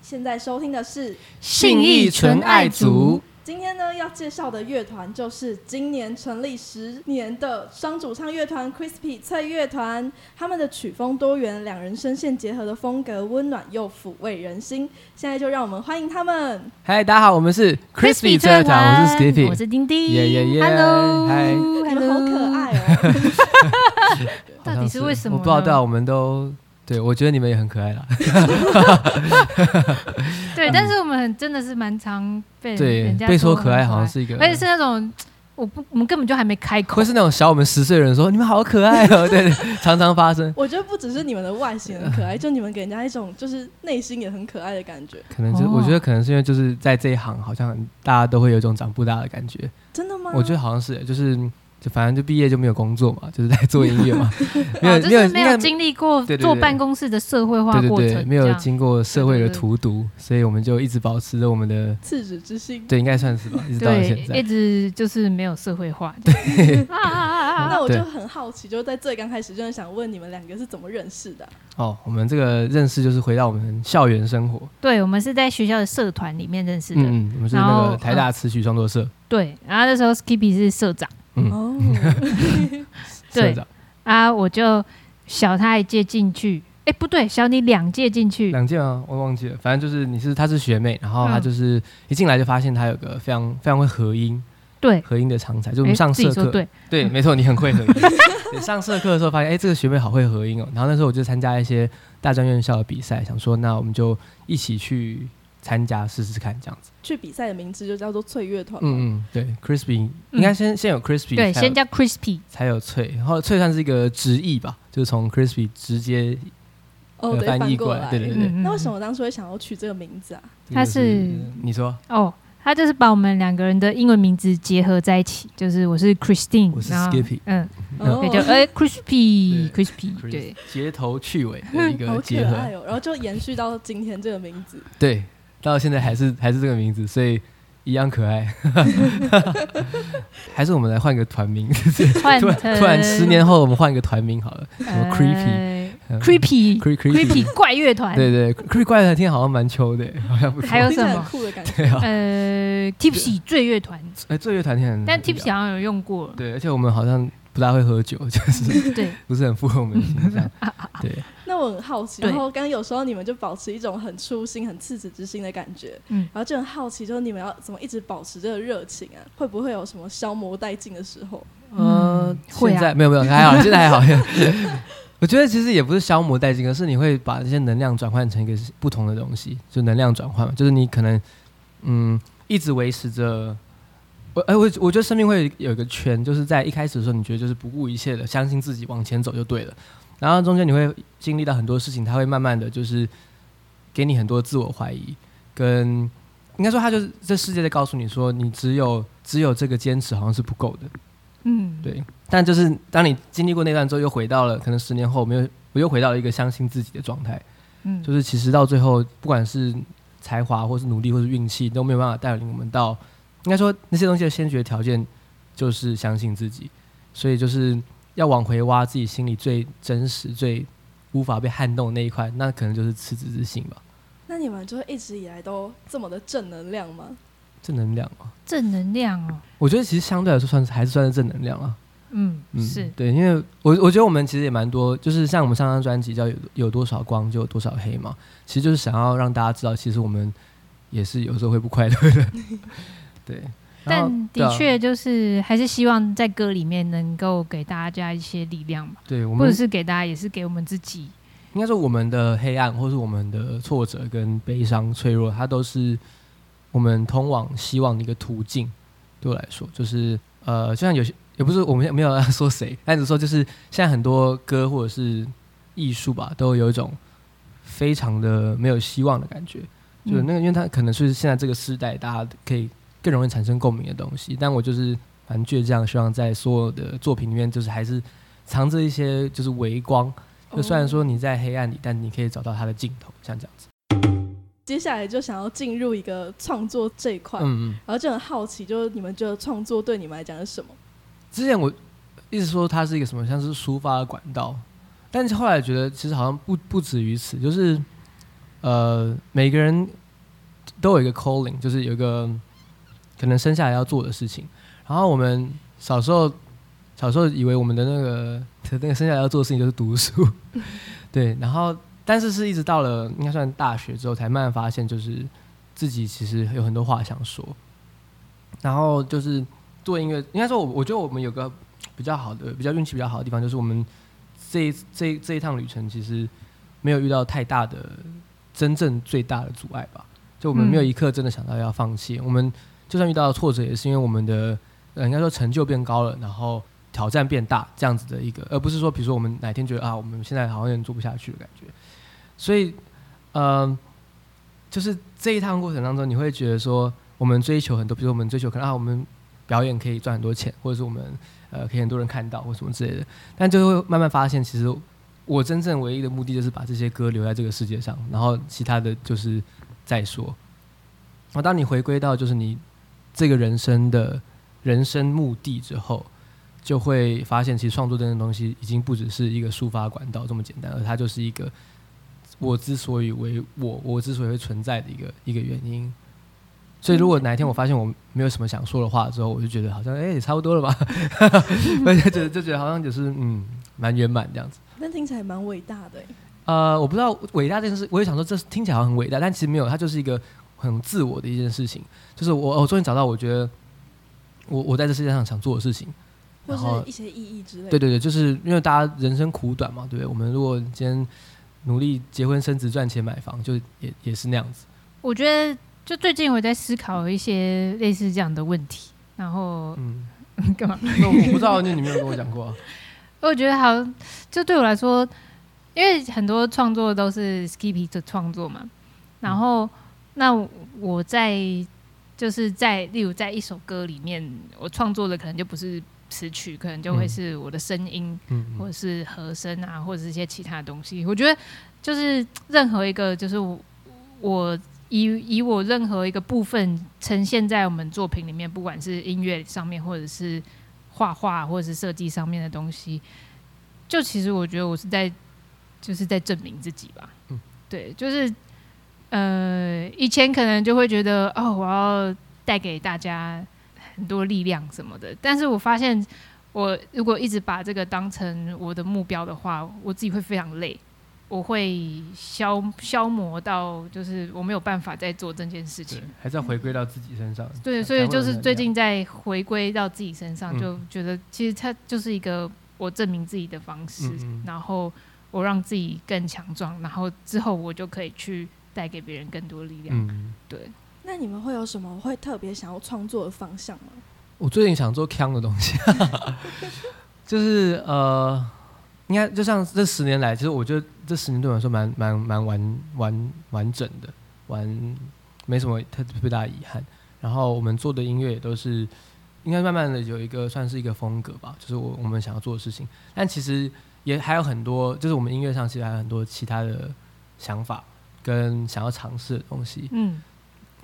现在收听的是信义纯爱族。今天呢要介绍的乐团就是今年成立十年的双主唱乐团 Crispy 脆乐团。他们的曲风多元，两人声线结合的风格温暖又抚慰人心。现在就让我们欢迎他们。嗨，大家好，我们是 Crispy 脆乐团，我是 Skippy，我是丁丁。耶耶耶，Hello，嗨，你们好可爱哦。到底是为什么？我不知道，我们都。对，我觉得你们也很可爱啦。对，但是我们很真的是蛮常被对被说可爱，好像是一个，而且是那种我不我们根本就还没开口，会是那种小我们十岁的人说你们好可爱哦，对对，常常发生。我觉得不只是你们的外形很可爱，就你们给人家一种就是内心也很可爱的感觉。可能就我觉得可能是因为就是在这一行，好像大家都会有一种长不大的感觉。真的吗？我觉得好像是，就是。就反正就毕业就没有工作嘛，就是在做音乐嘛，没有就是没有经历过坐办公室的社会化过程，没有经过社会的荼毒，所以我们就一直保持着我们的赤子之心。对，应该算是吧，一直到现在，一直就是没有社会化。对，那我就很好奇，就是在最刚开始，就是想问你们两个是怎么认识的？哦，我们这个认识就是回到我们校园生活。对，我们是在学校的社团里面认识的。嗯，我们是那个台大词曲创作社。对，然后那时候 Skippy 是社长。哦，对。啊，我就小他一届进去，哎，不对，小你两届进去，两届啊，我忘记了，反正就是你是她是学妹，然后她就是一进来就发现她有个非常非常会合音，对，合音的常才，就我们上社课，对。对，没错，你很会合音。上社课的时候发现，哎，这个学妹好会合音哦，然后那时候我就参加一些大专院校的比赛，想说那我们就一起去。参加试试看这样子，去比赛的名字就叫做脆乐团。嗯嗯，对，Crispy 应该先先有 Crispy，对，先叫 Crispy 才有脆，然后脆算是一个直译吧，就是从 Crispy 直接哦翻译过来。对对对。那为什么当初会想要取这个名字啊？他是你说哦，他就是把我们两个人的英文名字结合在一起，就是我是 Christine，我是 Skippy，嗯，也就哎 Crispy，Crispy，对，街头趣尾的一个 结合，然后就延续到今天这个名字，对。到现在还是还是这个名字，所以一样可爱。还是我们来换个团名，突然突然十年后我们换一个团名好了，什么 creepy，creepy，creepy 怪乐团。对对，creepy 怪乐团听好像蛮秋的，好像还有什么酷的感觉？呃，tipsy 醉乐团。哎，醉乐团听很，但 tipsy 好像有用过。对，而且我们好像。不大会喝酒，就是对，不是很符合我们的形象。对，那我很好奇，然后刚刚有时候你们就保持一种很初心、很赤子之心的感觉，嗯，然后就很好奇，就是你们要怎么一直保持这个热情啊？会不会有什么消磨殆尽的时候？嗯，现在没有没有还好，现在还好。我觉得其实也不是消磨殆尽，而是你会把这些能量转换成一个不同的东西，就能量转换嘛，就是你可能嗯一直维持着。我哎，我我觉得生命会有一个圈，就是在一开始的时候，你觉得就是不顾一切的相信自己往前走就对了，然后中间你会经历到很多事情，它会慢慢的就是给你很多自我怀疑，跟应该说它就是这世界在告诉你说，你只有只有这个坚持好像是不够的，嗯，对。但就是当你经历过那段之后，又回到了可能十年后，没有我又回到了一个相信自己的状态，嗯，就是其实到最后，不管是才华或是努力或是运气，都没有办法带领我们到。应该说那些东西的先决条件就是相信自己，所以就是要往回挖自己心里最真实、最无法被撼动的那一块，那可能就是赤子之心吧。那你们就是一直以来都这么的正能量吗？正能量啊，正能量哦。我觉得其实相对来说算是还是算是正能量啊。嗯嗯，是对，因为我我觉得我们其实也蛮多，就是像我们上张专辑叫有有多少光就有多少黑嘛，其实就是想要让大家知道，其实我们也是有时候会不快乐的。对，但的确就是还是希望在歌里面能够给大家一些力量嘛。对，或者是给大家，也是给我们自己。应该说，我们的黑暗，或是我们的挫折跟悲伤、脆弱，它都是我们通往希望的一个途径。对我来说，就是呃，就像有些也不是我们没有要说谁，但只说就是现在很多歌或者是艺术吧，都有一种非常的没有希望的感觉。就是那个，因为它可能是现在这个时代，大家可以。更容易产生共鸣的东西，但我就是蛮倔强，希望在所有的作品里面，就是还是藏着一些就是微光。就虽然说你在黑暗里，但你可以找到它的尽头，像这样子。接下来就想要进入一个创作这一块，嗯嗯，然后就很好奇，就是你们觉得创作对你们来讲是什么？之前我一直说它是一个什么，像是抒发的管道，但是后来觉得其实好像不不止于此，就是呃，每个人都有一个 calling，就是有一个可能生下来要做的事情。然后我们小时候小时候以为我们的那个 那个生下来要做的事情就是读书，对。然后但是是一直到了应该算大学之后，才慢慢发现，就是自己其实有很多话想说。然后就是做音乐，应该说，我我觉得我们有个比较好的、比较运气比较好的地方，就是我们这这这一趟旅程其实没有遇到太大的、真正最大的阻碍吧。就我们没有一刻真的想到要放弃。我们就算遇到挫折，也是因为我们的呃，应该说成就变高了，然后挑战变大这样子的一个，而不是说比如说我们哪天觉得啊，我们现在好像有点做不下去的感觉。所以，嗯，就是这一趟过程当中，你会觉得说。我们追求很多，比如说我们追求可能啊，我们表演可以赚很多钱，或者是我们呃可以很多人看到或什么之类的。但就会慢慢发现，其实我真正唯一的目的就是把这些歌留在这个世界上，然后其他的就是再说。然后当你回归到就是你这个人生的人生目的之后，就会发现其实创作这件东西已经不只是一个抒发管道这么简单，而它就是一个我之所以为我，我之所以会存在的一个一个原因。所以，如果哪一天我发现我没有什么想说的话之后，我就觉得好像哎，也差不多了吧，而 且就就觉得好像就是嗯，蛮圆满这样子。那听起来蛮伟大的。呃，我不知道伟大这件事，我也想说这听起来好像很伟大，但其实没有，它就是一个很自我的一件事情。就是我，我终于找到我觉得我我在这世界上想做的事情，或是一些意义之类。对对对，就是因为大家人生苦短嘛，对不对？我们如果今天努力结婚生子赚钱买房，就也也是那样子。我觉得。就最近我在思考一些类似这样的问题，然后嗯，干嘛？我不知道，那你没有跟我讲过。啊 我觉得好，就对我来说，因为很多创作都是 Skippy 的创作嘛，然后那我在就是在例如在一首歌里面，我创作的可能就不是词曲，可能就会是我的声音，嗯，或者是和声啊，或者是一些其他的东西。我觉得就是任何一个，就是我。以以我任何一个部分呈现在我们作品里面，不管是音乐上面，或者是画画，或者是设计上面的东西，就其实我觉得我是在就是在证明自己吧。嗯，对，就是呃，以前可能就会觉得哦，我要带给大家很多力量什么的，但是我发现我如果一直把这个当成我的目标的话，我自己会非常累。我会消消磨到，就是我没有办法再做这件事情，还是要回归到自己身上。对，所以就是最近在回归到自己身上，就觉得其实它就是一个我证明自己的方式，然后我让自己更强壮，然后之后我就可以去带给别人更多力量。嗯，对。那你们会有什么会特别想要创作的方向吗？我最近想做腔的东西，就是呃。应该就像这十年来，其实我觉得这十年对我来说蛮蛮蛮完完完整的，完没什么特别大的遗憾。然后我们做的音乐也都是应该慢慢的有一个算是一个风格吧，就是我我们想要做的事情。但其实也还有很多，就是我们音乐上其实还有很多其他的想法跟想要尝试的东西，嗯，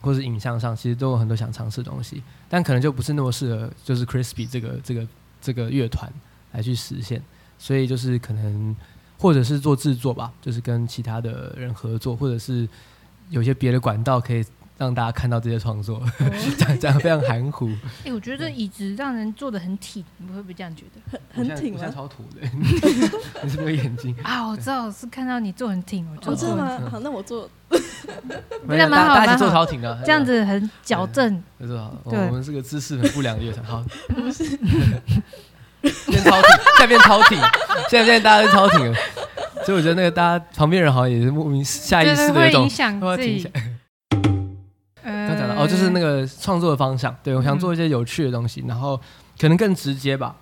或是影像上其实都有很多想尝试的东西，但可能就不是那么适合就是 Crispy 这个这个这个乐团来去实现。所以就是可能，或者是做制作吧，就是跟其他的人合作，或者是有些别的管道可以让大家看到这些创作，讲讲非常含糊。哎，我觉得椅子让人坐的很挺，你会不会这样觉得？很很挺吗？超土的，你是没有眼睛啊？我知道是看到你坐很挺，我坐吗？好，那我坐。没有，蛮好，大家坐超挺的，这样子很矫正。没错，我们是个姿势很不良的乐团。好，不是。变超挺，现在变超挺，现在现在大家都超挺了，所以我觉得那个大家旁边人好像也是莫名下意识的一种，影响自己。就是那个创作的方向，对我想做一些有趣的东西，然后可能更直接吧。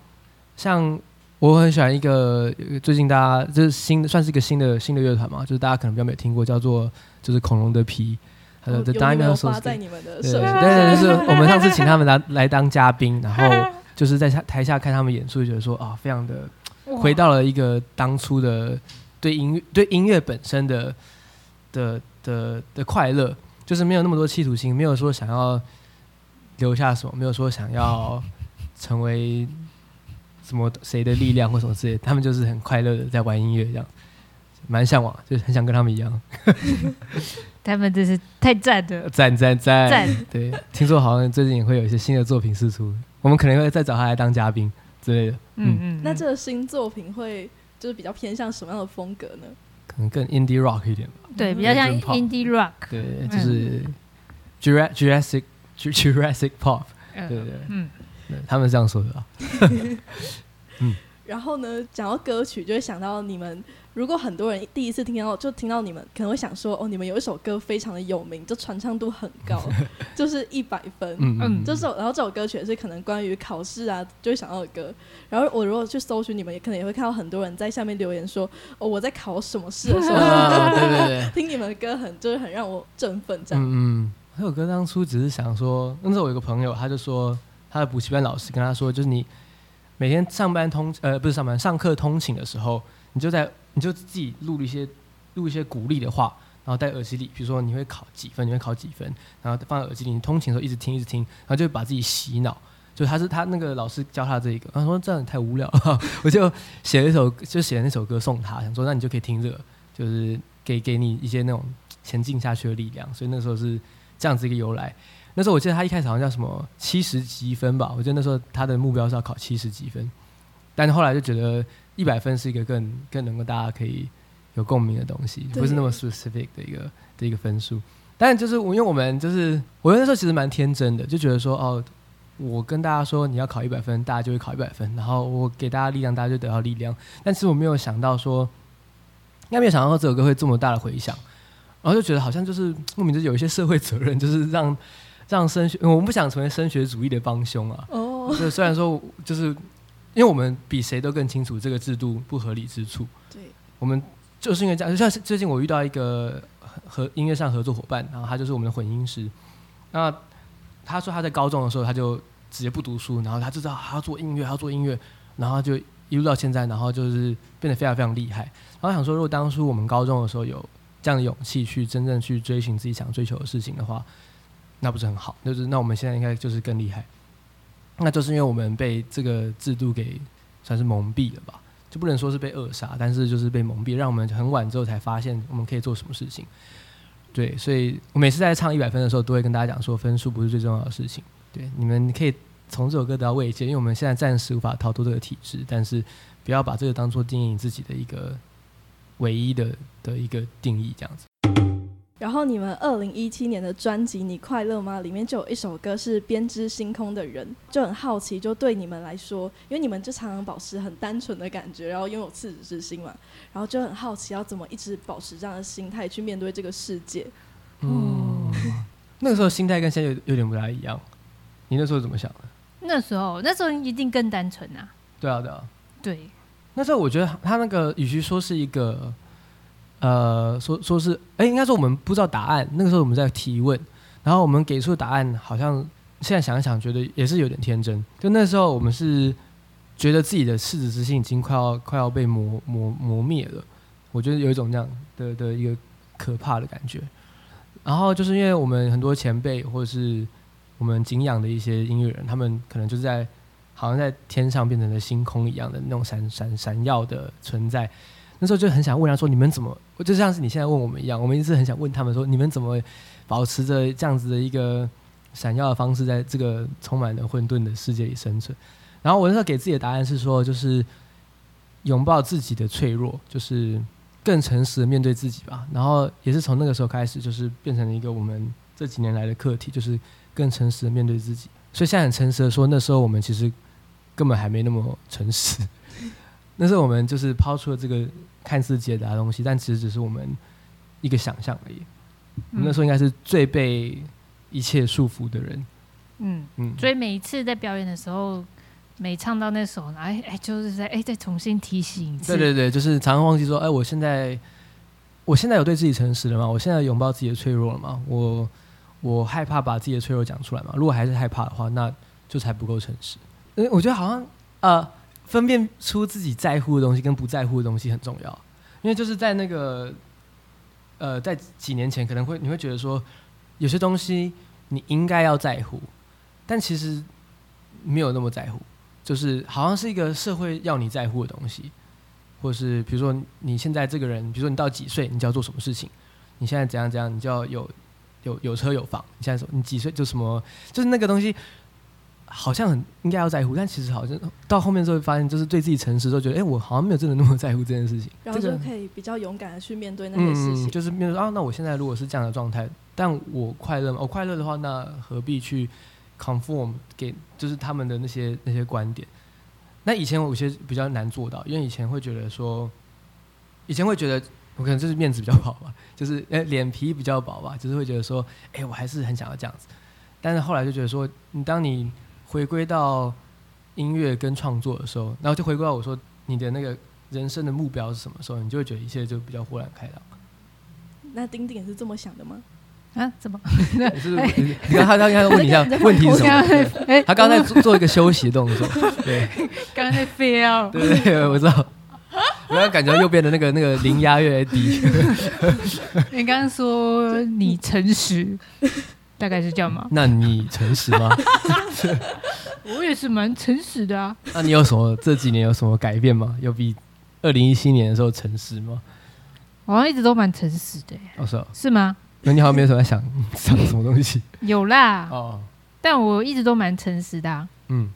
像我很喜欢一个最近大家就是新算是一个新的新的乐团嘛，就是大家可能比较没有听过，叫做就是恐龙的皮，还有 The Dinosaurs。在你们的对对对，就是 我们上次请他们来来当嘉宾，然后。就是在台下看他们演出，就觉得说啊，非常的回到了一个当初的对音乐对音乐本身的的的的快乐，就是没有那么多企图心，没有说想要留下什么，没有说想要成为什么谁的力量或什么之类，他们就是很快乐的在玩音乐这样。蛮向往，就是很想跟他们一样。他们真是太赞了，赞赞赞！赞对，听说好像最近也会有一些新的作品试出，我们可能会再找他来当嘉宾之类的。嗯嗯，那这个新作品会就是比较偏向什么样的风格呢？可能更 indie rock 一点吧。对，比较像 indie rock。对，就是 Jurassic Jurassic Pop。对对对，嗯，他们这样说的。嗯。然后呢，讲到歌曲，就会想到你们。如果很多人第一次听到，就听到你们，可能会想说：“哦，你们有一首歌非常的有名，就传唱度很高，就是一百分。”嗯嗯，这首，然后这首歌曲是可能关于考试啊，就会想到的歌。然后我如果去搜寻你们，也可能也会看到很多人在下面留言说：“哦，我在考什么试的时候，对对对，听你们的歌很就是很让我振奋。”这样。嗯嗯，那首歌当初只是想说，那时候我有个朋友，他就说他的补习班老师跟他说，就是你每天上班通呃不是上班上课通勤的时候，你就在。你就自己录一些录一些鼓励的话，然后戴耳机里，比如说你会考几分，你会考几分，然后放在耳机里，你通勤的时候一直听一直听，然后就把自己洗脑。就他是他那个老师教他这一个，他说这样太无聊，了，我就写了一首就写了那首歌送他，想说那你就可以听这个，就是给给你一些那种前进下去的力量。所以那时候是这样子一个由来。那时候我记得他一开始好像叫什么七十几分吧，我记得那时候他的目标是要考七十几分，但是后来就觉得。一百分是一个更更能够大家可以有共鸣的东西，不是那么 specific 的一个的一个分数。但就是我因为我们就是我那时候其实蛮天真的，就觉得说哦，我跟大家说你要考一百分，大家就会考一百分，然后我给大家力量，大家就得到力量。但其实我没有想到说，应该没有想到这首歌会这么大的回响，然后就觉得好像就是莫名就有一些社会责任，就是让让升学，我们不想成为升学主义的帮凶啊。哦，就虽然说就是。因为我们比谁都更清楚这个制度不合理之处。对，我们就是因为这样。就像最近我遇到一个和音乐上合作伙伴，然后他就是我们的混音师。那他说他在高中的时候他就直接不读书，然后他就知道他要做音乐，他要做音乐，然后就一路到现在，然后就是变得非常非常厉害。然后想说，如果当初我们高中的时候有这样的勇气去真正去追寻自己想追求的事情的话，那不是很好？就是那我们现在应该就是更厉害。那就是因为我们被这个制度给算是蒙蔽了吧，就不能说是被扼杀，但是就是被蒙蔽，让我们很晚之后才发现我们可以做什么事情。对，所以我每次在唱一百分的时候，都会跟大家讲说，分数不是最重要的事情。对，你们可以从这首歌得到慰藉，因为我们现在暂时无法逃脱这个体制，但是不要把这个当做定义自己的一个唯一的的一个定义，这样子。然后你们二零一七年的专辑《你快乐吗》里面就有一首歌是《编织星空的人》，就很好奇，就对你们来说，因为你们就常常保持很单纯的感觉，然后拥有赤子之心嘛，然后就很好奇要怎么一直保持这样的心态去面对这个世界。嗯，那个时候心态跟现在有有点不太一样。你那时候怎么想的？那时候，那时候一定更单纯啊。对啊，对啊。对。那时候我觉得他那个，与其说是一个。呃，说说是，哎，应该说我们不知道答案。那个时候我们在提问，然后我们给出的答案好像现在想一想，觉得也是有点天真。就那时候我们是觉得自己的赤子之心已经快要快要被磨磨磨灭了。我觉得有一种这样的的一个可怕的感觉。然后就是因为我们很多前辈或者是我们敬仰的一些音乐人，他们可能就是在好像在天上变成了星空一样的那种闪闪闪耀的存在。那时候就很想问他说：“你们怎么？就像是你现在问我们一样，我们一直很想问他们说：你们怎么保持着这样子的一个闪耀的方式，在这个充满了混沌的世界里生存？”然后我那时候给自己的答案是说：“就是拥抱自己的脆弱，就是更诚实的面对自己吧。”然后也是从那个时候开始，就是变成了一个我们这几年来的课题，就是更诚实的面对自己。所以现在很诚实的说，那时候我们其实根本还没那么诚实。那时候我们就是抛出了这个看似解答的东西，但其实只是我们一个想象而已。那时候应该是最被一切束缚的人。嗯嗯。所以每一次在表演的时候，每唱到那首，哎哎，就是在哎再重新提醒一次。对对对，就是常常忘记说，哎，我现在我现在有对自己诚实了吗？我现在拥抱自己的脆弱了吗？我我害怕把自己的脆弱讲出来吗？如果还是害怕的话，那就才不够诚实。嗯，我觉得好像呃。分辨出自己在乎的东西跟不在乎的东西很重要，因为就是在那个，呃，在几年前可能会你会觉得说，有些东西你应该要在乎，但其实没有那么在乎，就是好像是一个社会要你在乎的东西，或是比如说你现在这个人，比如说你到几岁，你就要做什么事情，你现在怎样怎样，你就要有有有车有房。你现在什么你几岁就什么，就是那个东西，好像很应该要在乎，但其实好像到后面之后发现，就是对自己诚实，都觉得哎，我好像没有真的那么在乎这件事情。然后就可以比较勇敢的去面对那些事情。就是面对啊，那我现在如果是这样的状态，但我快乐吗？我快乐的话，那何必去 conform 给就是他们的那些那些观点？那以前我有些比较难做到，因为以前会觉得说，以前会觉得我可能就是面子比较薄吧，就是哎脸皮比较薄吧，就是会觉得说，哎我还是很想要这样子。但是后来就觉得说，你当你回归到音乐跟创作的时候，然后就回归到我说你的那个人生的目标是什么时候，你就会觉得一切就比较豁然开朗。那丁丁也是这么想的吗？啊？怎么？是你看他刚刚问你一下问题是什么？他刚才做做一个休息动作，对，刚刚在 feel，对对，我知道。我刚感觉右边的那个那个零压越来越低。你刚刚说你诚实，大概是这样吗？那你诚实吗？我也是蛮诚实的啊。那你有什么这几年有什么改变吗？有比二零一七年的时候诚实吗？我好像一直都蛮诚实的。哦，是是吗？那你好像没有什么想 想什么东西？有啦，哦，但我一直都蛮诚实的，嗯，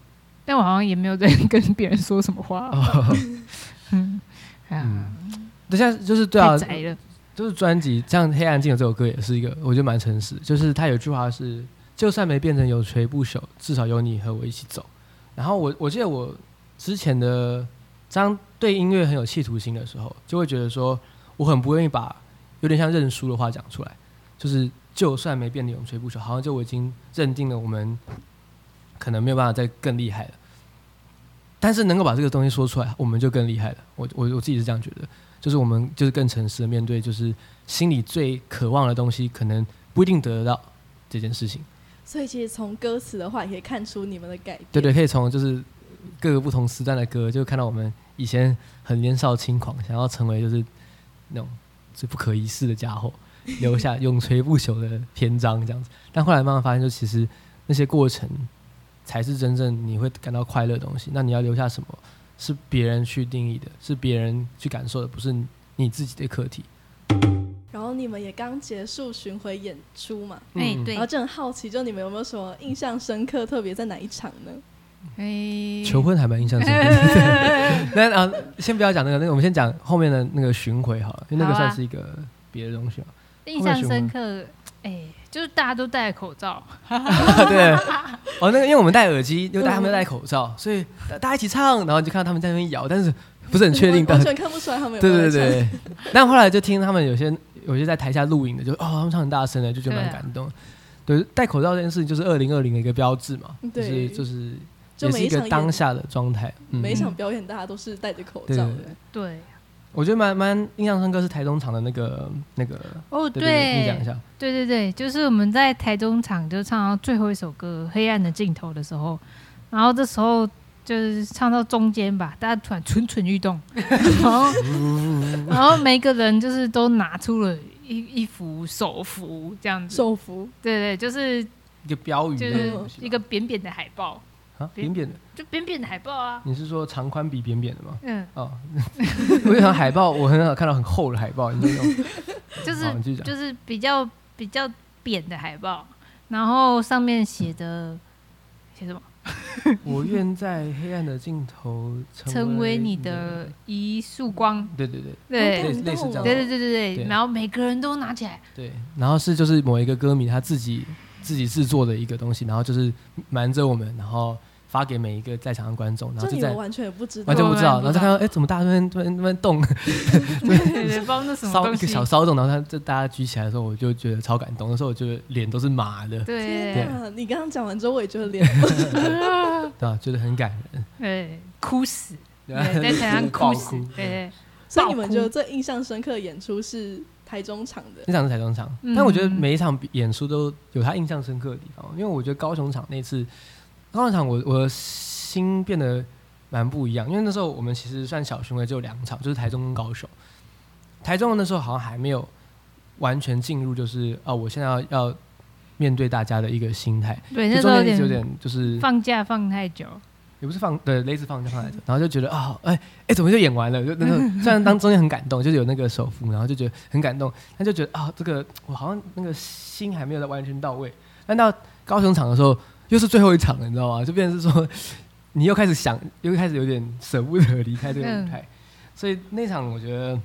但我好像也没有在跟别人说什么话，嗯，啊，等下就是对啊，就是专辑，像《黑暗镜》这首歌也是一个，我觉得蛮诚实，就是他有句话是，就算没变成永垂不朽，至少有你和我一起走。然后我我记得我之前的当对音乐很有企图心的时候，就会觉得说，我很不愿意把有点像认输的话讲出来。就是，就算没变得永垂不朽，好像就我已经认定了我们可能没有办法再更厉害了。但是能够把这个东西说出来，我们就更厉害了。我我我自己是这样觉得，就是我们就是更诚实的面对，就是心里最渴望的东西，可能不一定得得到这件事情。所以其实从歌词的话，也可以看出你们的改变。对对，可以从就是各个不同时段的歌，就看到我们以前很年少轻狂，想要成为就是那种最不可一世的家伙。留下永垂不朽的篇章，这样子。但后来慢慢发现，就其实那些过程才是真正你会感到快乐的东西。那你要留下什么，是别人去定义的，是别人去感受的，不是你自己的课题。然后你们也刚结束巡回演出嘛？哎，对。然后就很好奇，就你们有没有什么印象深刻，特别在哪一场呢？哎，求婚还蛮印象深刻的。那啊，先不要讲那个，那个我们先讲后面的那个巡回好了，因为那个算是一个别的东西嘛。印象深刻，哎，就是大家都戴口罩，对，哦，那个因为我们戴耳机，又戴他们戴口罩，所以大家一起唱，然后就看到他们在那边摇，但是不是很确定，完全看不出来他们有。对对对，但后来就听他们有些有些在台下录影的，就哦，他们唱很大声的，就觉得蛮感动。对，戴口罩这件事情就是二零二零的一个标志嘛，就是就是也是一个当下的状态。每一场表演大家都是戴着口罩的，对。我觉得蛮蛮印象深刻是台中场的那个那个哦，对，你讲一下，对对对，就是我们在台中场就唱到最后一首歌《黑暗的尽头》的时候，然后这时候就是唱到中间吧，大家突然蠢蠢欲动，然后然后每个人就是都拿出了一一幅手幅这样子，手幅，对对，就是一个标语，就是一个扁扁的海报。扁扁的，就扁扁的海报啊！你是说长宽比扁扁的吗？嗯，哦，我想海报，我很少看到很厚的海报，你知道吗？就是就是比较比较扁的海报，然后上面写的写什么？我愿在黑暗的尽头成为你的一束光。对对对，对类似这样。对对对对对，然后每个人都拿起来。对，然后是就是某一个歌迷他自己自己制作的一个东西，然后就是瞒着我们，然后。发给每一个在场的观众，然后就在完全也不知道，完全不知道，然后就看到，哎，怎么大家突然突然突然动，对，包那什么烧一个小骚动，然后他就大家举起来的时候，我就觉得超感动。那时候我觉得脸都是麻的。对，你刚刚讲完之后，我也觉得脸，对啊，觉得很感人。对，哭死，在台上哭死。对，所以你们觉得最印象深刻的演出是台中场的？那场是台中场，但我觉得每一场演出都有他印象深刻的地方，因为我觉得高雄场那次。高雄场，我我的心变得蛮不一样，因为那时候我们其实算小巡回，只有两场，就是台中跟高雄。台中那时候好像还没有完全进入，就是哦，我现在要要面对大家的一个心态。对，那时候有点就是放假放太久。也不是放对类似放假放太久，然后就觉得啊，哎哎，怎么就演完了？就那个虽然当中间很感动，就是有那个手幅，然后就觉得很感动，但就觉得啊，这个我好像那个心还没有完全到位。但到高雄场的时候，又是最后一场了，你知道吗？就变成是说，你又开始想，又开始有点舍不得离开这个舞台，所以那场我觉得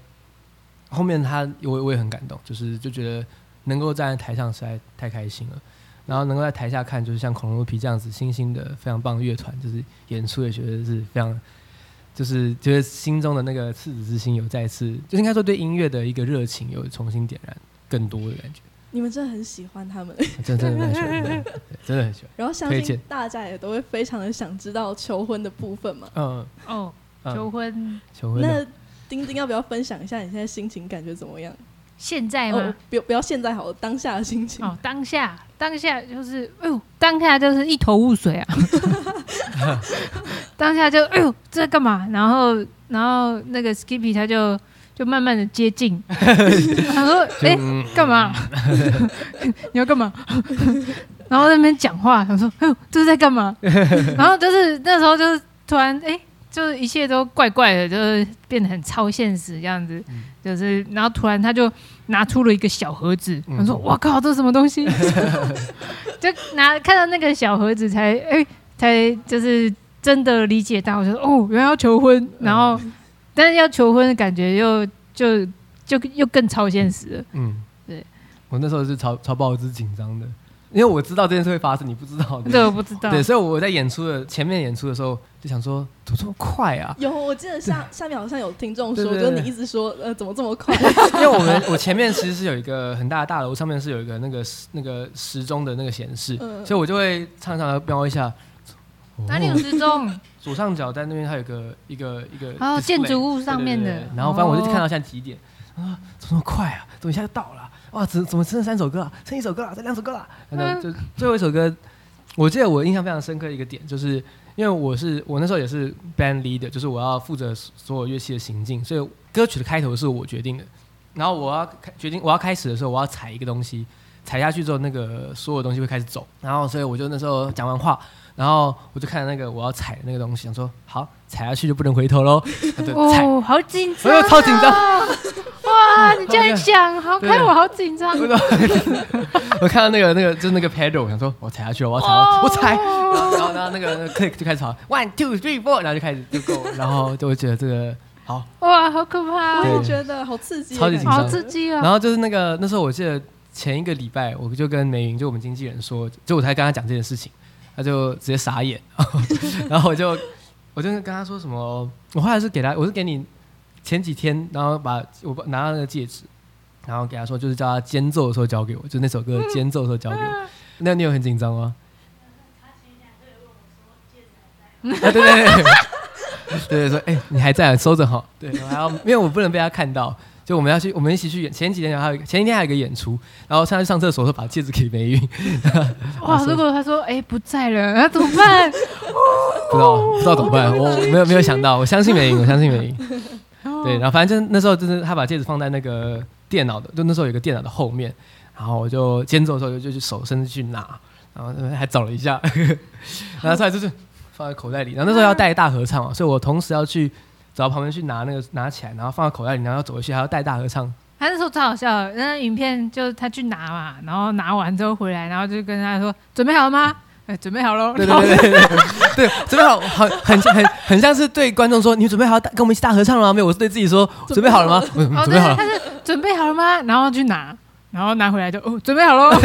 后面他我我也很感动，就是就觉得能够站在台上实在太开心了。然后能够在台下看，就是像恐龙皮这样子新兴的非常棒的乐团，就是演出也觉得是非常，就是觉得心中的那个赤子之心有再次，就应该说对音乐的一个热情有重新点燃更多的感觉。你们真的很喜欢他们，真 真的很喜欢，真的很喜欢。然后相信大家也都会非常的想知道求婚的部分嘛。嗯哦，求婚，求婚。那丁丁要不要分享一下你现在心情感觉怎么样？现在吗？不不要现在好，当下的心情。哦，当下，当下就是，哎呦，当下就是一头雾水啊。当下就，哎呦，这在干嘛？然后，然后那个 Skippy 他就就慢慢的接近，他说，哎，干嘛？你要干嘛？然后那边讲话，他说，哎呦，这是在干嘛？然后就是那时候就是突然，哎。就是一切都怪怪的，就是变得很超现实这样子，就是然后突然他就拿出了一个小盒子，他说：“我靠，这是什么东西？”就拿看到那个小盒子，才哎，才就是真的理解到，我说：“哦，原来要求婚。”然后，但是要求婚的感觉又就就又更超现实了。嗯，对，我那时候是超超爆之紧张的。因为我知道这件事会发生，你不知道。对，我不知道。对，所以我在演出的前面演出的时候，就想说怎么这么快啊？有，我记得下下面好像有听众说，就你一直说呃怎么这么快？因为我们我前面其实是有一个很大的大楼，上面是有一个那个那个时钟的那个显示，所以我就会唱唱的瞄一下。哪里有时钟？左上角在那边，它有个一个一个哦建筑物上面的。然后反正我就看到现在几点啊？怎么那么快啊？怎么一下就到了？哇，怎怎么剩三首歌啊？剩一首歌了，剩两首歌了。那就最后一首歌，我记得我印象非常深刻的一个点，就是因为我是我那时候也是 band leader，就是我要负责所有乐器的行进，所以歌曲的开头是我决定的。然后我要开决定我要开始的时候，我要踩一个东西，踩下去之后，那个所有东西会开始走。然后所以我就那时候讲完话，然后我就看那个我要踩的那个东西，想说好踩下去就不能回头喽。哦，好紧张，超紧张。哇，你这样讲，好 看我好紧张。我看到那个那个就是那个 pedal，我想说我踩下去了，我要踩，我踩，然后然后那个 click 就开始跑，one two three four，然后就开始就够，然后就会觉得这个好。哇，好可怕！我也觉得好刺激，超级紧张，好刺激啊！然后就是那个那时候我记得前一个礼拜，我就跟梅云，就我们经纪人说，就我才跟他讲这件事情，他就直接傻眼，然后我就我就跟他说什么，我后来是给他，我是给你。前几天，然后把我拿到那个戒指，然后给他说，就是叫他间奏的时候交给我，就那首歌间奏的时候交给我。那你有很紧张吗？啊，对对对，对对 说，哎，你还在，收着哈。对，我还要，因为我不能被他看到，就我们要去，我们一起去演。前几天还有前一天还有一个演出，然后上去上厕所，的时候把戒指给霉运。哇，如果他说，哎，不在了，那怎么办？不知道，不知道怎么办。我没有没有想到，我相信梅云，我相信梅云。对，然后反正就那时候就是他把戒指放在那个电脑的，就那时候有个电脑的后面，然后我就间奏的时候就就手伸去拿，然后还找了一下，然后出来就是放在口袋里。然后那时候要带大合唱嘛，所以我同时要去找旁边去拿那个拿起来，然后放在口袋里，然后要走回去还要带大合唱。他那时候超好笑，那影片就他去拿嘛，然后拿完之后回来，然后就跟他说准备好了吗？哎，准备好喽！对对对对对，准备好，很很很很像是对观众说：“你准备好跟我们一起大合唱了吗？”没有，我是对自己说：“准备好了吗？” 准备好了。他是准备好了吗？然后去拿，然后拿回来就哦，准备好喽。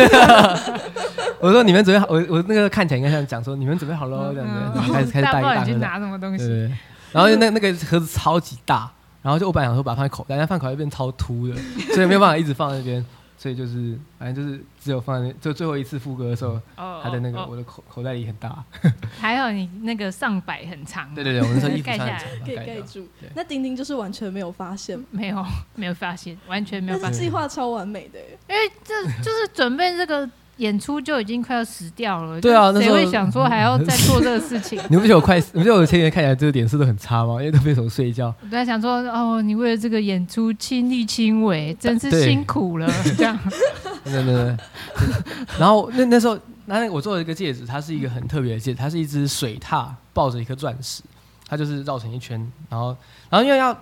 我说：“你们准备好？”我我那个看起来应该像讲说：“你们准备好喽？”这样子，开始开始带一大去拿什么东西？对。然后那那个盒子超级大，然后就我本来想说把它放在口袋，但放口袋变超凸的，所以没有办法一直放在那边。所以就是，反正就是只有放在就最后一次副歌的时候，他的那个我的口口袋里很大。还有你那个上摆很长。对对对，我那时候衣服盖下来，可以盖住。那丁丁就是完全没有发现，没有没有发现，完全没有。发现。计划超完美的，因为这就是准备这个。演出就已经快要死掉了，对啊，谁会想说还要再做这个事情？你不觉得我快，你不觉得我前几天看起来这个脸色都很差吗？因为都没怎么睡觉。我在想说，哦，你为了这个演出亲力亲为，真是辛苦了，这样。对对对。然后那那时候那我做了一个戒指，它是一个很特别的戒指，它是一只水獭抱着一颗钻石，它就是绕成一圈，然后然后因为要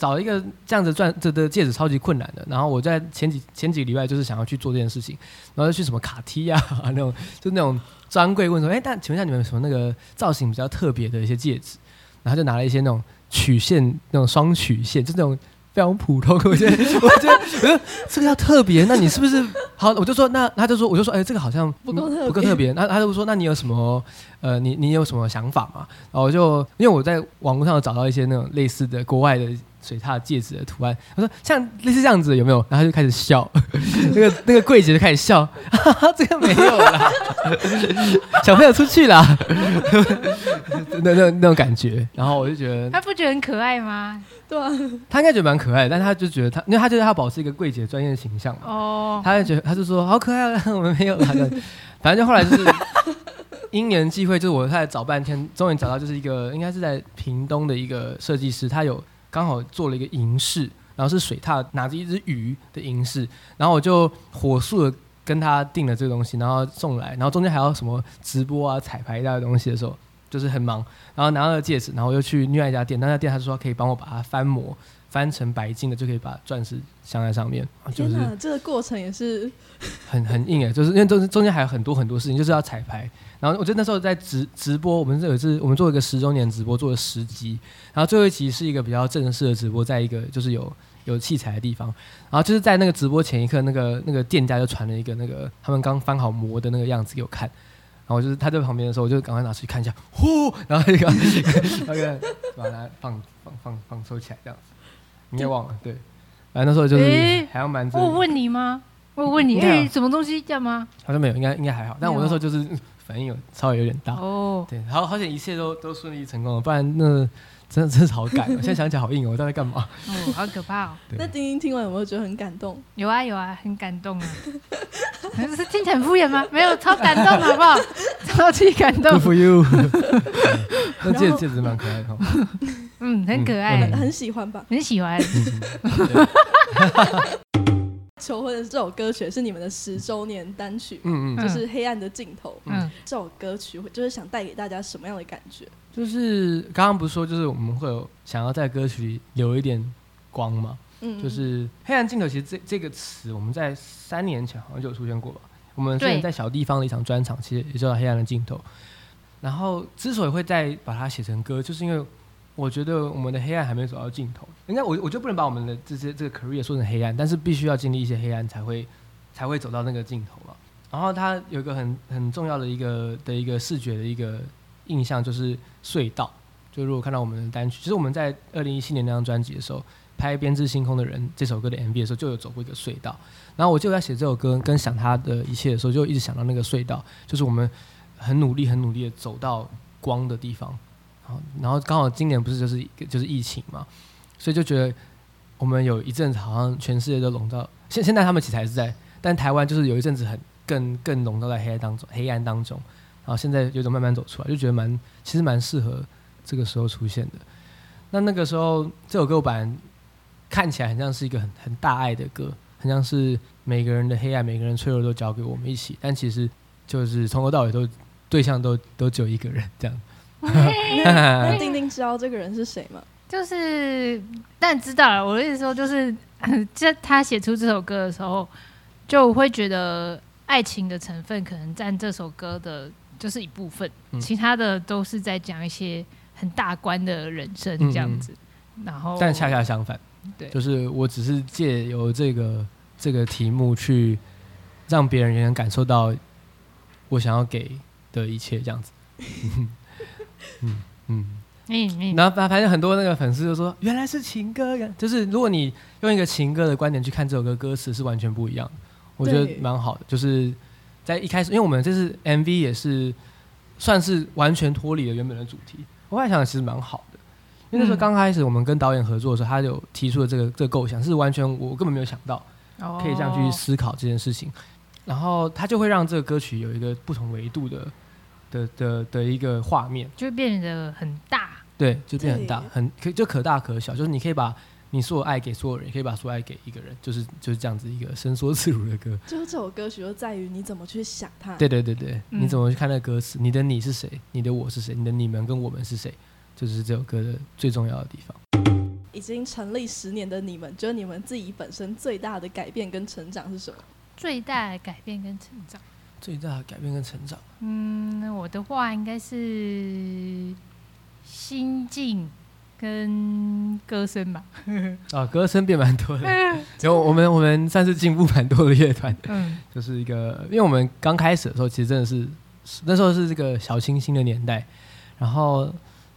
找一个这样子钻这的戒指超级困难的，然后我在前几前几个礼拜就是想要去做这件事情，然后就去什么卡梯啊 那种，就那种专柜问说，哎，但请问一下你们有什么那个造型比较特别的一些戒指？然后就拿了一些那种曲线那种双曲线，就那种。非常普通，我觉得，我觉得，这个要特别。那你是不是好？我就说，那他就说，我就说，哎，这个好像不够不够特别。那他就说，那你有什么？呃，你你有什么想法吗？然后我就因为我在网络上找到一些那种类似的国外的水獭戒指的图案，他说像类似这样子有没有？然后他就开始笑，那个那个柜姐就开始笑，这个没有啦，小朋友出去啦，那那那种感觉。然后我就觉得，他不觉得很可爱吗？对啊，他应该觉得蛮可爱，但他就觉得他，因为他觉得他保持一个柜姐专业的形象嘛。哦。他就觉得，他就说好可爱啊，我们没有他的，反正就后来就是因缘际会，就是我在找半天，终于找到就是一个应该是在屏东的一个设计师，他有刚好做了一个银饰，然后是水獭拿着一只鱼的银饰，然后我就火速的跟他订了这个东西，然后送来，然后中间还要什么直播啊、彩排一大堆东西的时候。就是很忙，然后拿到了戒指，然后又去另外一家店，那家店他说可以帮我把它翻模，翻成白金的，就可以把钻石镶在上面。就是，这个过程也是 很很硬哎，就是因为中中间还有很多很多事情，就是要彩排。然后我觉得那时候在直直播，我们这有一次我们做一个十周年直播，做了十集，然后最后一集是一个比较正式的直播，在一个就是有有器材的地方，然后就是在那个直播前一刻，那个那个店家就传了一个那个他们刚翻好模的那个样子给我看。然后就是他在旁边的时候，我就赶快拿出去看一下，呼，然后那个那个把它放放放放收起来这样子，你也忘了对，反正那时候就是还要蛮。我问你吗？我问你，哎，什么东西这样吗？好像没有，应该应该还好。但我那时候就是反应有稍微有点大哦，对，好好险一切都都顺利成功了，不然那。真的真是好感，现在想起来好硬哦，我在干嘛？哦，好可怕哦。那丁丁听完有没有觉得很感动？有啊有啊，很感动啊。是听起来很敷衍吗？没有，超感动，好不好？超级感动。Good for you。那戒戒指蛮可爱的。嗯，很可爱，很喜欢吧？很喜欢。求婚的这首歌曲是你们的十周年单曲，嗯嗯，就是《黑暗的尽头》。嗯，这首歌曲就是想带给大家什么样的感觉？就是刚刚不是说，就是我们会有想要在歌曲里留一点光吗？嗯，就是“黑暗尽头”。其实这这个词，我们在三年前好像就有出现过吧？我们之前在小地方的一场专场，其实也叫“黑暗的尽头”。然后之所以会再把它写成歌，就是因为我觉得我们的黑暗还没走到尽头。应该我我就不能把我们的这些这个 career 说成黑暗，但是必须要经历一些黑暗，才会才会走到那个尽头嘛。然后它有一个很很重要的一个的一个视觉的一个。印象就是隧道，就如果看到我们的单曲，其实我们在二零一七年那张专辑的时候，拍《编织星空的人》这首歌的 MV 的时候，就有走过一个隧道。然后我就在写这首歌跟想他的一切的时候，就一直想到那个隧道，就是我们很努力、很努力的走到光的地方。然后刚好今年不是就是就是疫情嘛，所以就觉得我们有一阵子好像全世界都笼罩，现现在他们其实还是在，但台湾就是有一阵子很更更笼罩在黑暗当中，黑暗当中。然后现在有种慢慢走出来，就觉得蛮其实蛮适合这个时候出现的。那那个时候这首歌版看起来很像是一个很很大爱的歌，很像是每个人的黑暗、每个人脆弱都交给我们一起。但其实就是从头到尾都对象都都只有一个人这样。那丁丁知道这个人是谁吗？就是但知道了。我的意思说就是，这他写出这首歌的时候，就会觉得爱情的成分可能占这首歌的。就是一部分，其他的都是在讲一些很大观的人生这样子。然后，但恰恰相反，对，就是我只是借由这个这个题目去让别人也能感受到我想要给的一切这样子。嗯嗯嗯，然后反反正很多那个粉丝就说，原来是情歌，就是如果你用一个情歌的观点去看这首歌，歌词是完全不一样的。我觉得蛮好的，就是。在一开始，因为我们这次 MV 也是算是完全脱离了原本的主题，我还想其实蛮好的。因为那时候刚开始我们跟导演合作的时候，他有提出了这个这个构想，是完全我根本没有想到可以这样去思考这件事情。然后他就会让这个歌曲有一个不同维度的的的的一个画面，就会变得很大。对，就变很大，很可就可大可小，就是你可以把你所有爱给所有人，也可以把所有爱给一个人，就是就是这样子一个伸缩自如的歌。就是这首歌曲就在于你怎么去想它。对对对对，嗯你怎么去看那个歌词？你的你是谁？你的我是谁？你的你们跟我们是谁？就是这首歌的最重要的地方。已经成立十年的你们，觉得你们自己本身最大的改变跟成长是什么？最大的改变跟成长。最大的改变跟成长，嗯，我的话应该是心境跟歌声吧。啊，歌声变蛮多的。然后我们我们算是进步蛮多的乐团，嗯就是一个，因为我们刚开始的时候，其实真的是那时候是这个小清新的年代，然后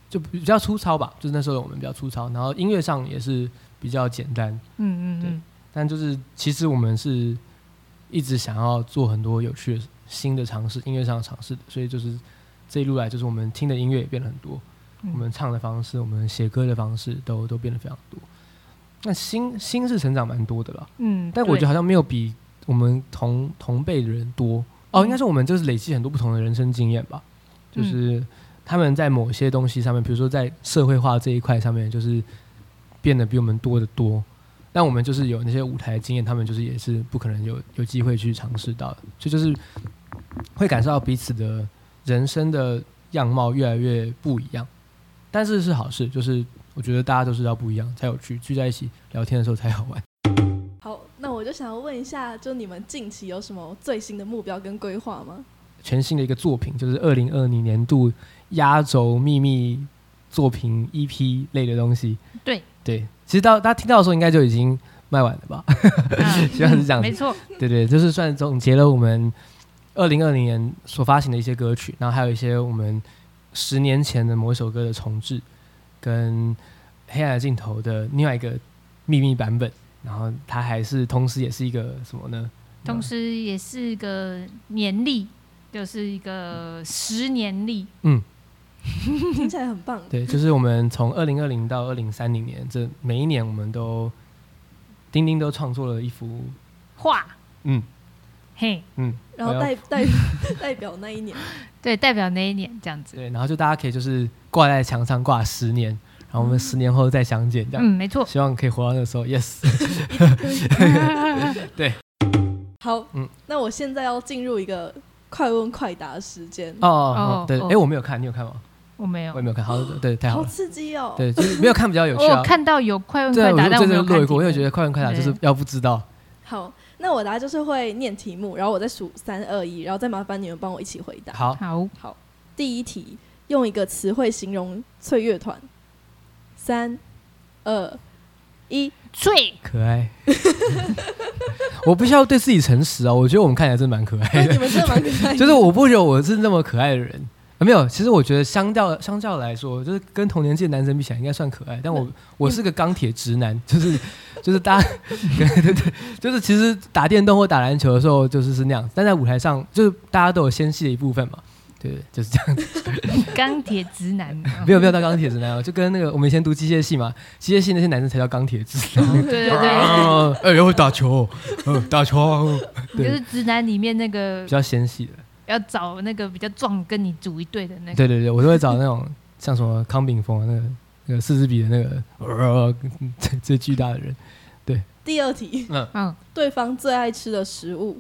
就比较粗糙吧，就是那时候我们比较粗糙，然后音乐上也是比较简单，对嗯嗯嗯，但就是其实我们是一直想要做很多有趣的新的尝试，音乐上的尝试的，所以就是这一路来，就是我们听的音乐也变了很多，嗯。我们唱的方式，我们写歌的方式都都变得非常多。那心心是成长蛮多的了，嗯，但我觉得得好像没有比我们同同辈的人多。哦，应该是我们就是累积很多不同的人生经验吧，嗯。就是他们在某些东西上面，比如说在社会化这一块上面，就是变得比我们多得多。但我们就是有那些舞台经验，他们就是也是不可能有有机会去尝试到的，所以就是会感受到彼此的人生的样貌越来越不一样。但是是好事，就是我觉得大家都是要不一样才有趣，聚在一起聊天的时候才好玩。好，那我就想要问一下，就你们近期有什么最新的目标跟规划吗？全新的一个作品，就是二零二零年度压轴秘密作品 EP 类的东西。对对，其实到大家听到的时候，应该就已经卖完了吧？啊 希望是这样子没错，对对，就是算总结了我们二零二零年所发行的一些歌曲，然后还有一些我们十年前的某一首歌的重置，跟《黑暗的尽头》的另外一个秘密版本。然后它还是同时也是一个什么呢？同时也是一个年历，就是一个十年历。听起来很棒。对，就是我们从二零二零到二零三零年，这每一年我们都丁丁都创作了一幅，画，嗯。嘿，嗯，然后代代 代表那一年，对，代表那一年这样子。对，然后就大家可以就是挂在墙上挂十年，然后我们十年后再相见，这样，嗯，没错。希望可以活到那个时候，yes。对，好，嗯。那我现在要进入一个快问快答时间，哦对，哦。哎，我没有看，你有看吗？我没有我也，没有看，好，对，太好了好，刺激哦。对，就是没有看比较有趣啊我有。看到有快问，快答，但我没有看过，我也目觉得快问快答就是要不知道。好，那我答就是会念题目，然后我再数三二一，然后再麻烦你们帮我一起回答。好，好，好，第一题，用一个词汇形容翠乐团。三、二、一，翠可爱。我不需要对自己诚实啊，我觉得我们看起来真的蛮可爱的。哎你们真的蛮可爱的。就是我不觉得我是那么可爱的人，啊、没有。其实我觉得相较相较来说，就是跟同年纪的男生比起来，应该算可爱。但我我是个钢铁直男，就是就是大家 对对对，就是其实打电动或打篮球的时候就是是那样，但在舞台上就是大家都有纤细的一部分嘛。对对，就是这样子。钢铁直男，没有没有到钢铁直男哦，就跟那个我们以前读机械系嘛，机械系那些男生才叫钢铁直男。对对对，啊，哎，要会打球，呃，打球啊，对就是直男里面那个比较纤细的。要找那个比较壮跟你组一队的那个。对对对，我都会找那种 像什么康炳峰啊，那个那个四支笔的那个呃最 最巨大的人。对第二题，嗯，嗯，对方最爱吃的食物。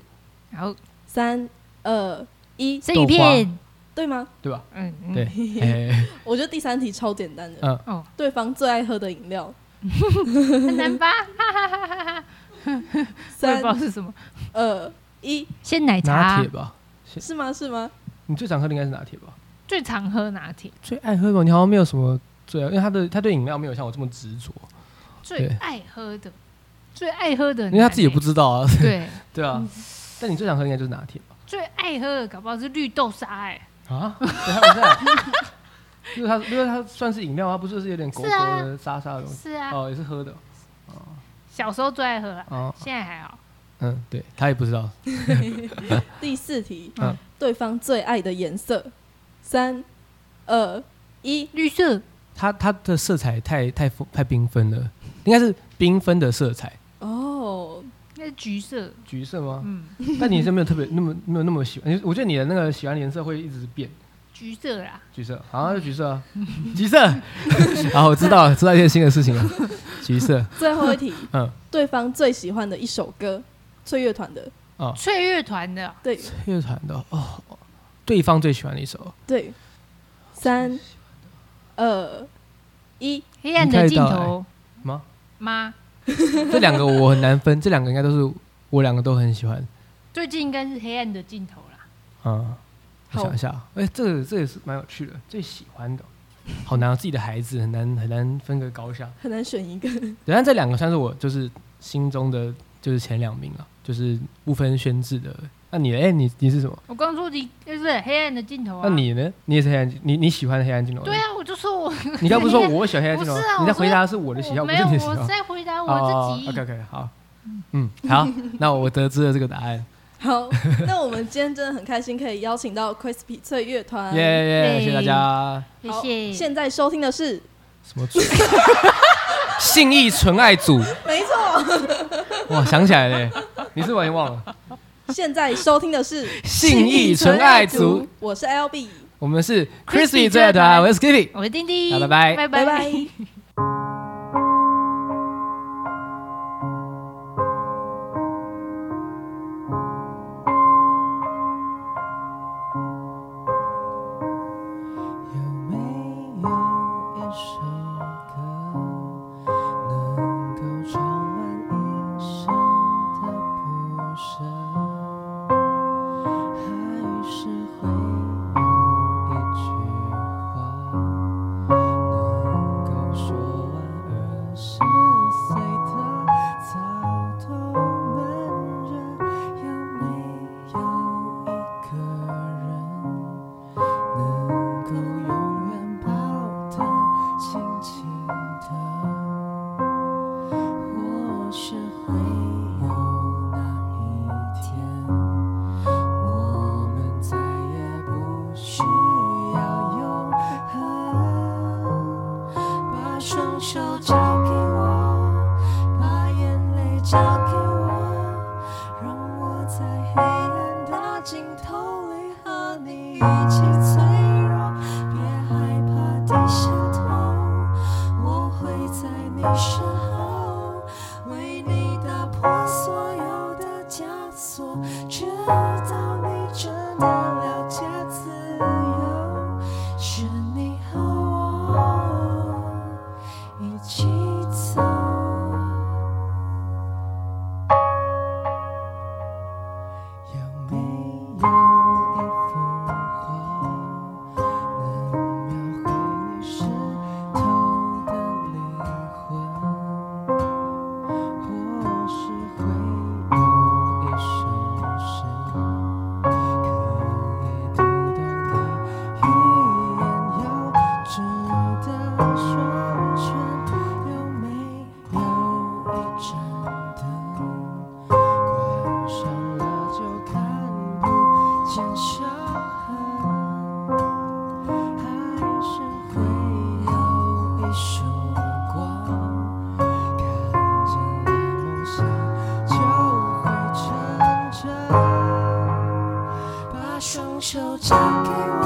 然后三、二、一，生鱼片，对吗？对吧？嗯嗯，对，哎，我觉得第三题超简单的。嗯，哦，对方最爱喝的饮料。很难吧？哈哈哈哈哈！我也不知三、道是什么，二、一，鲜奶茶拿铁，吧，是吗？是吗？你最常喝的应该是拿铁吧？最常喝拿铁，最爱喝的，你好像没有什么最爱，因为他的他对饮料没有像我这么执着，最爱喝的，最爱喝的，因为他自己也不知道啊。对，对啊，但你最常喝的应该就是拿铁吧？最爱喝的搞不好是绿豆沙，哎，啊，对，他不在。因为它，因为它算是饮料，它不是是有点狗狗是啊。的沙沙的东西，是啊，哦，也是喝的，哦。小时候最爱喝了，哦，现在还好。嗯，对他也不知道，第四题，嗯。对方最爱的颜色。三、二、一，绿色，它它的色彩太太太缤纷了，应该是缤纷的色彩，哦，那是橘色，橘色吗？嗯，但你是没有特别那么没有那么喜欢，你我觉得你的那个喜欢的颜色会一直变，橘色啦，橘色，好，就橘色啊，橘色。好，我知道了，知道一件新的事情了。橘色，最后一题，嗯，对方最喜欢的一首歌，翠乐团的，啊翠乐团的，对。乐团的哦，对方最喜欢的一首，对，三二一，黑暗的尽头。吗？吗？这两个我很难分，这两个应该都是我两个都很喜欢。最近应该是黑暗的尽头啦。啊，我想一下，哎、这个这也是蛮有趣的，最喜欢的，好难，自己的孩子很难很难分个高下。很难选一个，对，但这两个算是我就是心中的就是前两名了，就是不分宣制的。那你呢？哎、你你是什么？我刚说你就是黑暗的尽头啊。那你呢？你也是黑暗，你你喜欢黑暗镜头？对。啊，我就说我 你刚不是说 我喜欢黑暗镜头？不是啊你在回答的是我的喜好，没有，是你的喜好。我在回答哦我自己。OK OK，好，嗯，好，那我得知了这个答案，好，那我们今天真的很开心，可以邀请到 Crispy 翠乐团。耶耶，谢谢大家。好谢谢。现在收听的是，什么组？信义纯爱组，没错，哇，想起来了，你是完全忘了。现在收听的是信义纯爱族，我是 LB，我们是 Crispy Crispy 最爱的，我是 Skippy。我是丁丁，好拜拜拜拜拜。黑暗的尽头里和你一起手交给我，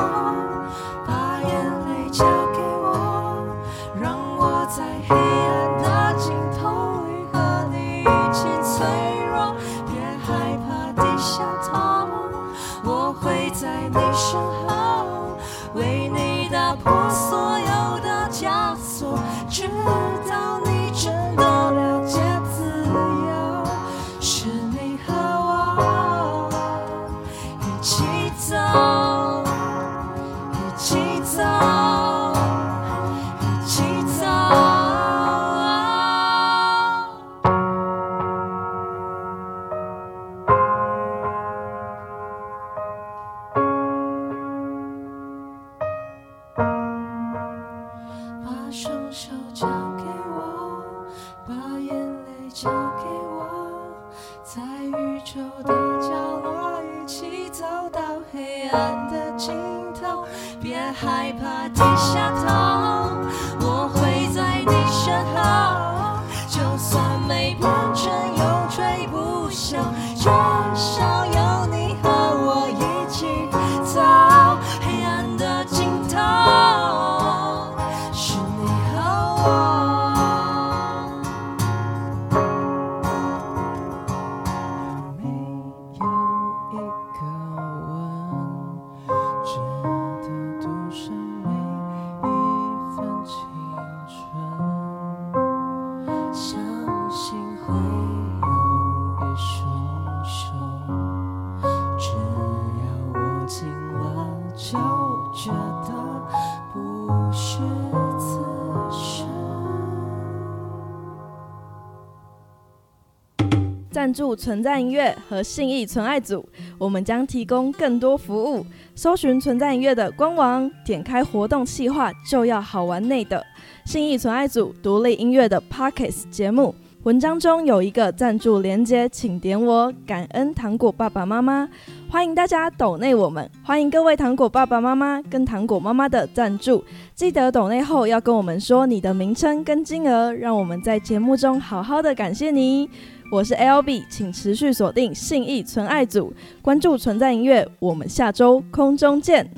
助存在音乐和信义存爱组，我们将提供更多服务。搜寻存在音乐的官网，点开活动计划就要好玩内的信义存爱组独立音乐的 Pockets 节目。文章中有一个赞助连接，请点我，感恩糖果爸爸妈妈，欢迎大家抖内我们，欢迎各位糖果爸爸妈妈跟糖果妈妈的赞助，记得抖内后要跟我们说你的名称跟金额，让我们在节目中好好的感谢你。我是 L B，请持续锁定信义存爱组，关注存在音乐，我们下周空中见。